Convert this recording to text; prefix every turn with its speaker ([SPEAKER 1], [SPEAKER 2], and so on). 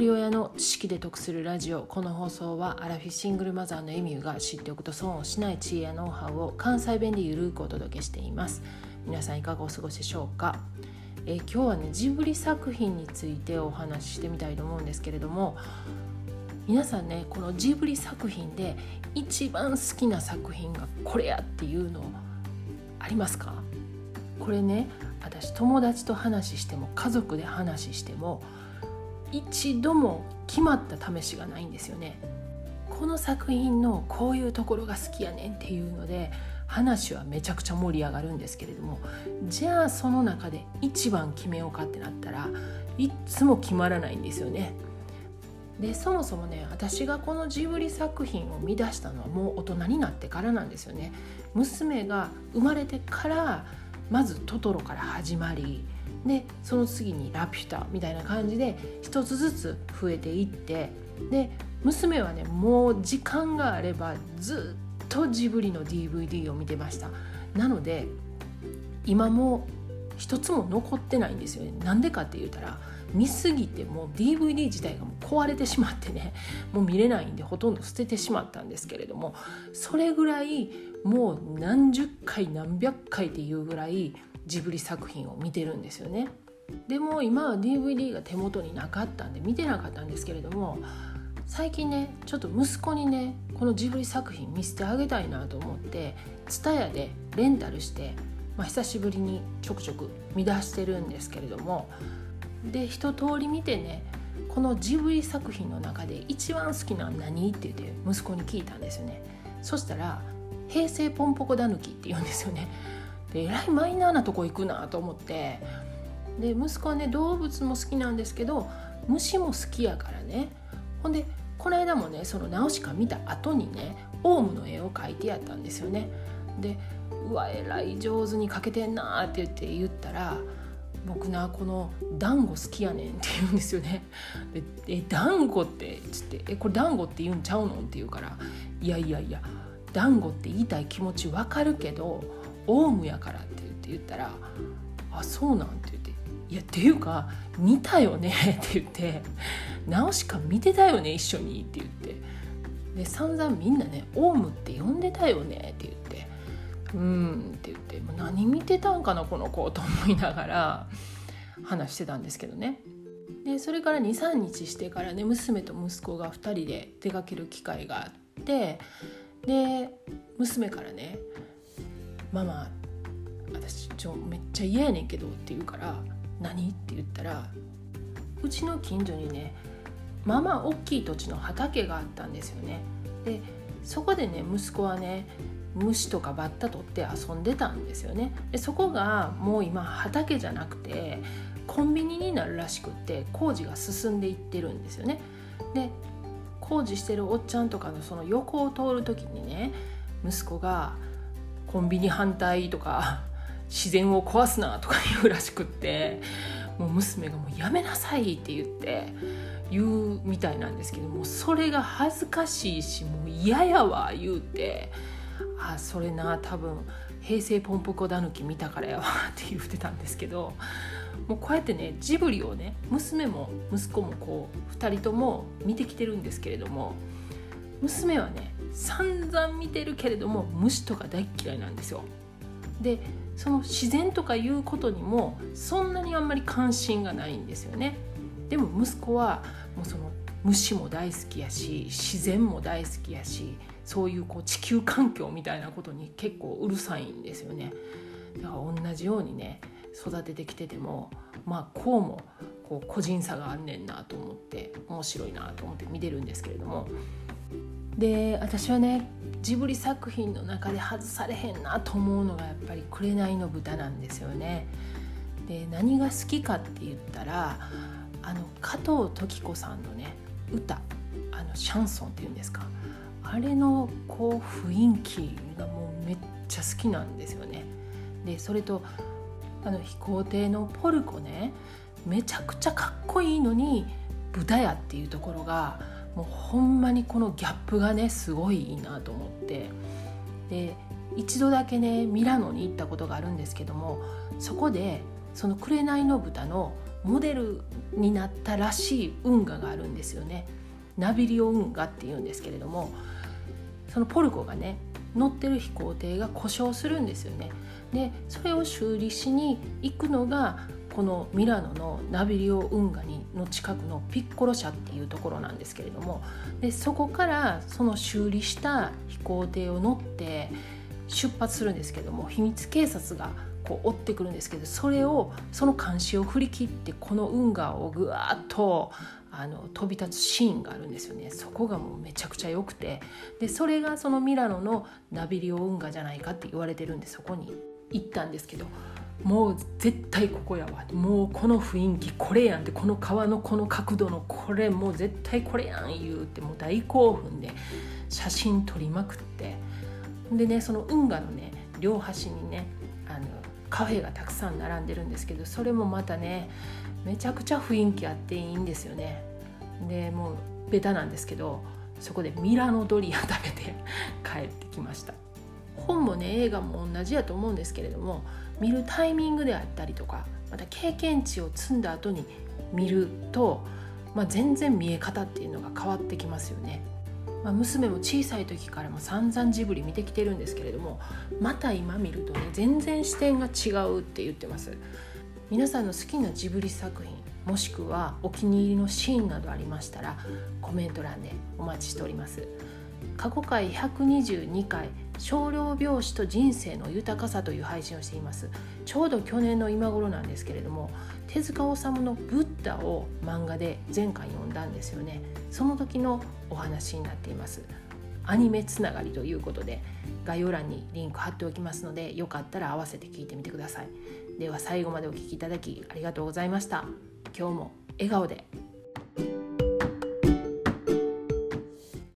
[SPEAKER 1] 人親の知識で得するラジオ。この放送はアラフィシングルマザーのエミューが知っておくと損をしない知恵やノウハウを関西弁でゆるくお届けしています。皆さんいかがお過ごしでしょうか？え今日はねジブリ作品についてお話ししてみたいと思うんですけれども皆さんねこのジブリ作品で一番好きな作品がこれやっていうのありますか？これね私友達と話しても家族で話しても一度も決まった試しがないんですよね。この作品のこういうところが好きやねんっていうので話はめちゃくちゃ盛り上がるんですけれどもじゃあその中で一番決めようかってなったらいつも決まらないんですよね。でそもそもね私がこのジブリ作品を見出したのはもう大人になってからなんですよね。娘が生まれてからまずトトロから始まりでその次にラピュタみたいな感じで一つずつ増えていってで娘はねもう時間があればずっとジブリの DVD を見てました。なので今も一つも残ってないんですよね。なんでかって言ったら見すぎてもう DVD 自体がもう壊れてしまってねもう見れないんでほとんど捨ててしまったんですけれどもそれぐらいもう何十回何百回っていうぐらいジブリ作品を見てるんですよね。でも今は DVD が手元になかったんで見てなかったんですけれども最近ねちょっと息子にねこのジブリ作品見せてあげたいなと思って TSUTAYA でレンタルして、まあ、久しぶりにちょくちょく見出してるんですけれどもで一通り見てねこのジブリ作品の中で一番好きなのは何って言って息子に聞いたんですよねそしたら「平成ポンポコだぬき」って言うんですよねでえらいマイナーなとこ行くなと思って。で息子はね動物も好きなんですけど虫も好きやからね。ほんでこの間もねそのナウシカ見た後にねオウムの絵を描いてやったんですよね。でうわえらい上手に描けてんなって言って言ったら僕なこの団子好きやねんって言うんですよね。でえ団子ってつってえこれ団子って言うんちゃうのって言うからいやいやいや団子って言いたい気持ちわかるけどオウムやからって言って言ったら「あそうなん」って言って「いやっていうか見たよね」って言って「ナオシカ見てたよね一緒に」って言ってで散々みんなね「オウムって呼んでたよね」って言って「うん」って言って「何見てたんかなこの子」と思いながら話してたんですけどね。でそれから23日してからね娘と息子が2人で出かける機会があってで娘からねママ私ちょめっちゃ嫌やねんけど」って言うから「何?」って言ったらうちの近所にねまあま大きい土地の畑があったんですよね。でそこでね息子はね虫とかバッタ取って遊んでたんですよね。でそこがもう今畑じゃなくてコンビニになるらしくって工事が進んでいってるんですよね。で工事してるおっちゃんとかのその横を通る時にね息子がコンビニ反対とか 自然を壊すなとか言うらしくってもう娘がもうやめなさいって言って言うみたいなんですけどもそれが恥ずかしいしもう嫌やわ言うてあそれな多分平成ポンポコだぬき見たからやわって言ってたんですけどもうこうやってねジブリをね娘も息子もこう2人とも見てきてるんですけれども娘はね散々見てるけれども虫とか大嫌いなんですよ。でその自然とかいうことにもそんなにあんまり関心がないんですよね。でも息子はもうその虫も大好きやし自然も大好きやしそういうこう地球環境みたいなことに結構うるさいんですよね。だから同じようにね育ててきててもまあこうもこう個人差があんねんなと思って面白いなと思って見てるんですけれどもで私はねジブリ作品の中で外されへんなと思うのがやっぱり「紅の豚」なんですよね。で何が好きかって言ったらあの加藤登紀子さんのね歌あのシャンソンっていうんですかあれのこう雰囲気がもうめっちゃ好きなんですよね。でそれとあの飛行艇のポルコねめちゃくちゃかっこいいのに豚やっていうところがもうほんまにこのギャップがねすごいいいなと思って。で一度だけねミラノに行ったことがあるんですけどもそこでその紅の豚のモデルになったらしい運河があるんですよね。ナビリオ運河っていうんですけれどもそのポルコがね乗ってる飛行艇が故障するんですよね。でそれを修理しに行くのがこのミラノのナビリオ運河にの近くのピッコロ社っていうところなんですけれどもでそこからその修理した飛行艇を乗って出発するんですけども秘密警察がこう追ってくるんですけどそれをその監視を振り切ってこの運河をぐわっとあの飛び立つシーンがあるんですよね。そこがもうめちゃくちゃ良くて。でそれがそのミラノのナビリオ運河じゃないかって言われてるんでそこに行ったんですけどもう絶対ここやわもうこの雰囲気これやんってこの川のこの角度のこれもう絶対これやん言うてもう大興奮で写真撮りまくってでねその運河のね両端にねあのカフェがたくさん並んでるんですけどそれもまたねめちゃくちゃ雰囲気あっていいんですよねでもうベタなんですけどそこでミラノドリア食べて帰ってきました本もね映画も同じやと思うんですけれども見るタイミングであったりとかまた経験値を積んだ後に見ると、まあ、全然見え方っていうのが変わってきますよね。まあ、娘も小さい時からも散々ジブリ見てきてるんですけれどもまた今見るとね全然視点が違うって言ってます皆さんの好きなジブリ作品もしくはお気に入りのシーンなどありましたらコメント欄でお待ちしております過去回122回少量病死と人生の豊かさという配信をしています。ちょうど去年の今頃なんですけれども手塚治虫のブッダを漫画で前回読んだんですよね。その時のお話になっています。アニメつながりということで概要欄にリンク貼っておきますのでよかったら合わせて聞いてみてください。では最後までお聴きいただきありがとうございました。今日も笑顔で。